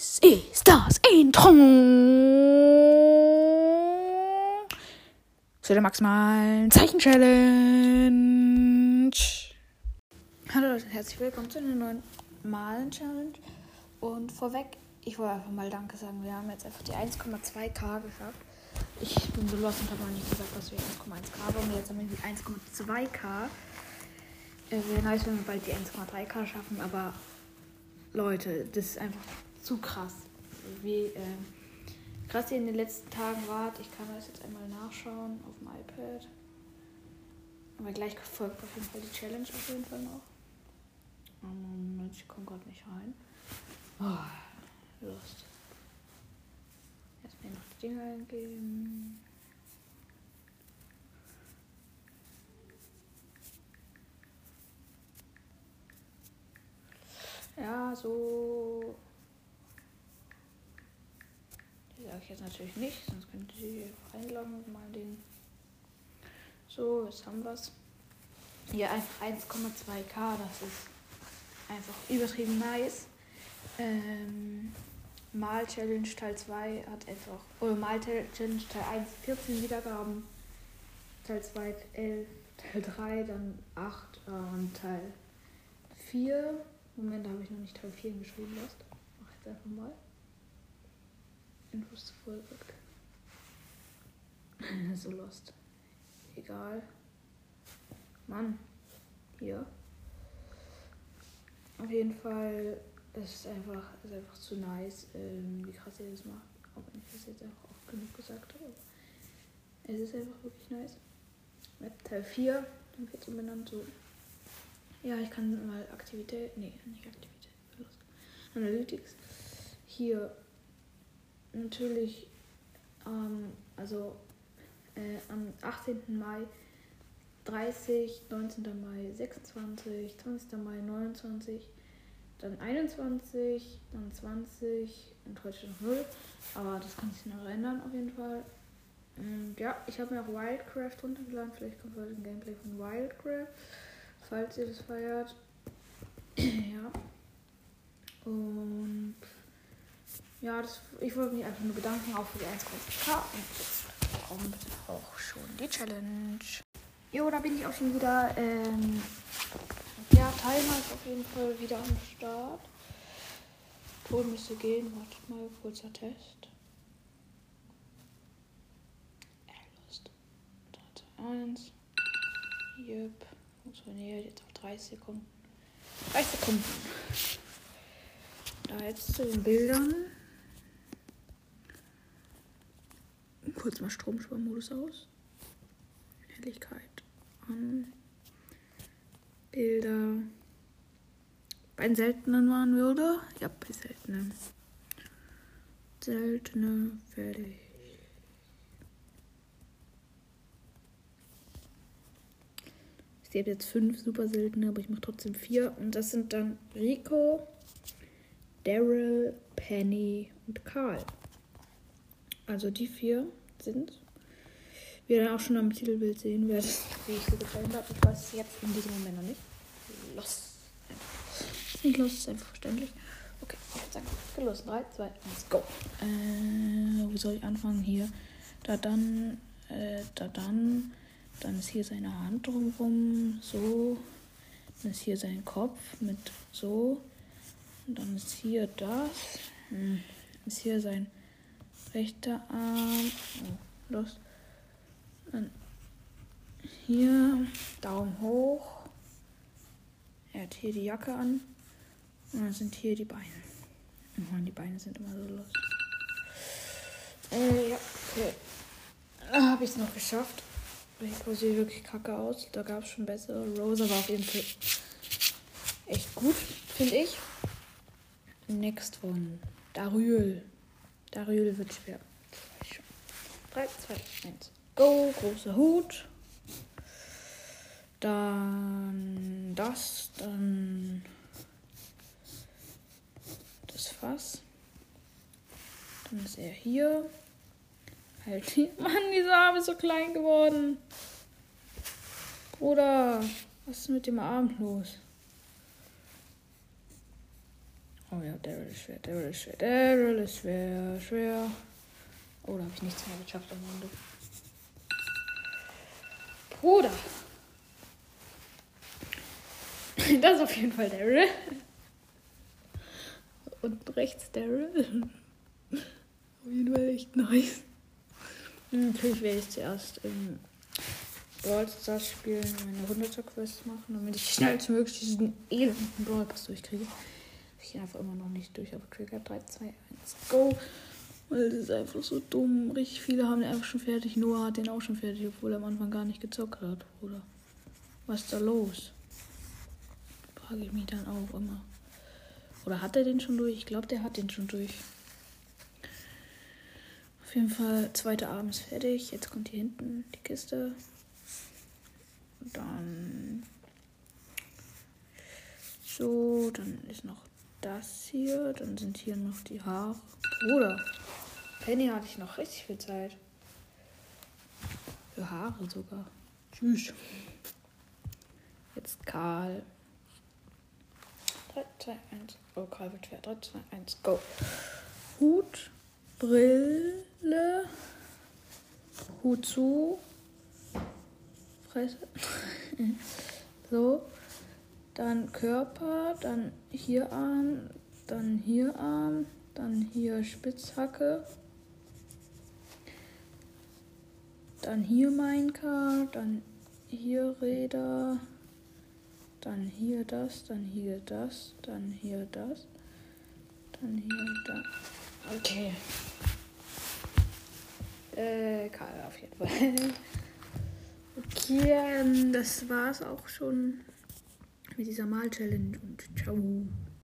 Dies ist das Intro zu der maximalen Zeichen-Challenge. Hallo Leute, herzlich willkommen zu einer neuen normalen Challenge. Und vorweg, ich wollte einfach mal Danke sagen. Wir haben jetzt einfach die 1,2k geschafft. Ich bin so los und habe noch nicht gesagt, dass wir 1,1k haben. Jetzt haben wir die 1,2k. Äh, Wäre nice, wenn wir bald die 1,3k schaffen, aber Leute, das ist einfach zu krass. Wie äh, krass ihr in den letzten Tagen wart. Ich kann das jetzt einmal nachschauen auf dem iPad. Aber gleich folgt auf jeden Fall die Challenge auf jeden Fall noch. Oh Moment, ich komme gerade nicht rein. Oh, Lust. Erstmal noch die Dinger eingeben. Ja, so. Die sage ich jetzt natürlich nicht, sonst könnt ihr einloggen mit meinem Ding. So, jetzt haben wir es. Einfach 1,2k, das ist einfach übertrieben nice. Ähm, Mal Challenge Teil 2 hat einfach, oder Mal Challenge Teil 1 14 Wiedergaben, Teil 2 11, Teil 3 dann 8 äh, und Teil 4 Moment, da habe ich noch nicht Teil 4 geschrieben, Lost. Mach jetzt einfach mal. Zu Folge. so Lost. Egal. Mann. Hier. Auf jeden Fall es ist einfach, ist einfach zu nice, ähm, wie krass ihr das macht. Auch wenn ich das jetzt einfach oft genug gesagt habe. Es ist einfach wirklich nice. Mit Teil 4, dann wird es umbenannt so ja, ich kann mal Aktivität. Nee, nicht Aktivität. Analytics. Hier natürlich, ähm, also äh, am 18. Mai 30, 19. Mai 26, 20. Mai 29, dann 21, dann 20 und heute noch 0. Aber das kann sich noch ändern auf jeden Fall. Und ja, ich habe mir auch Wildcraft runtergeladen. Vielleicht kommt heute ein Gameplay von Wildcraft falls ihr das feiert. ja. Und ja, das, ich wollte mich einfach nur bedanken, auch für die 1,5k. Und jetzt kommt auch schon die Challenge. Jo, da bin ich auch schon wieder. Ähm, ja, Timer ist auf jeden Fall wieder am Start. Ton müsste gehen. Wartet mal, kurzer Test. Lust. 1. Yep. Funktioniert jetzt auf 30 Sekunden. 30 Sekunden. Da jetzt zu den Bildern. Kurz mal Stromsparmodus aus. Helligkeit an. Bilder. Bei den seltenen waren wir, oder? Ja, bei seltenen. Seltene, fertig. Ich habe jetzt fünf super seltene, aber ich mache trotzdem vier. Und das sind dann Rico, Daryl, Penny und Karl. Also die vier sind. Wie ihr dann auch schon am Titelbild sehen werdet, wie ich sie getrennt habe. Ich weiß es jetzt in diesem Moment noch nicht. Los. Nicht los, ist einfach verständlich. Okay, jetzt sagen wir los. 3, 2, 1, go. Äh, wo soll ich anfangen? Hier. Da dann. Äh, da dann. Dann ist hier seine Hand drumherum, so. Dann ist hier sein Kopf mit so. Und dann ist hier das. Hm. Ist hier sein rechter Arm. Oh, los. Dann hier Daumen hoch. Er hat hier die Jacke an. Und dann sind hier die Beine. Oh, die Beine sind immer so los. Äh, ja, okay. Habe ich es noch geschafft. Rico sieht wirklich kacke aus. Da gab es schon bessere. Rosa war auf jeden Fall echt gut, finde ich. Next one. Daryl. Daryl wird schwer. 3, 2, 1. Go. Großer Hut. Dann das. Dann das Fass. Dann ist er hier. Halt, Mann, dieser Arm ist so klein geworden. Bruder, was ist mit dem Arm los? Oh ja, Daryl ist schwer, Daryl ist schwer, Daryl ist schwer, schwer. Oh, da habe ich nichts mehr geschafft am Ende. Bruder. Das ist auf jeden Fall Daryl. Und rechts Daryl. Auf jeden Fall echt nice. Natürlich werde ich zuerst im Brawl Stars spielen, meine 100er Quest machen, damit ich schnellstmöglich diesen elenden Brawl Pass durchkriege. Ich einfach immer noch nicht durch, aber Trigger 3, 2, 1, go! Weil das ist einfach so dumm. Richtig viele haben den einfach schon fertig. Noah hat den auch schon fertig, obwohl er am Anfang gar nicht gezockt hat, Bruder. Was ist da los? Frage ich mich dann auch immer. Oder hat er den schon durch? Ich glaube, der hat den schon durch. Auf jeden Fall, zweite Abend ist fertig. Jetzt kommt hier hinten die Kiste. Dann so, dann ist noch das hier. Dann sind hier noch die Haare. Bruder, Penny hatte ich noch richtig viel Zeit. Für Haare sogar. Tschüss. Jetzt Karl. 3, 2, 1. Oh, Karl wird schwer. 3, 2, 1, go. Hut, Brille, Hut zu, Fresse. so. Dann Körper, dann hier Arm, dann hier Arm, dann hier Spitzhacke. Dann hier Minecart, dann hier Räder, dann hier das, dann hier das, dann hier das, dann hier das. Okay. Äh, Karl auf jeden Fall. Okay, ähm, das war's auch schon mit dieser Mal-Challenge und ciao.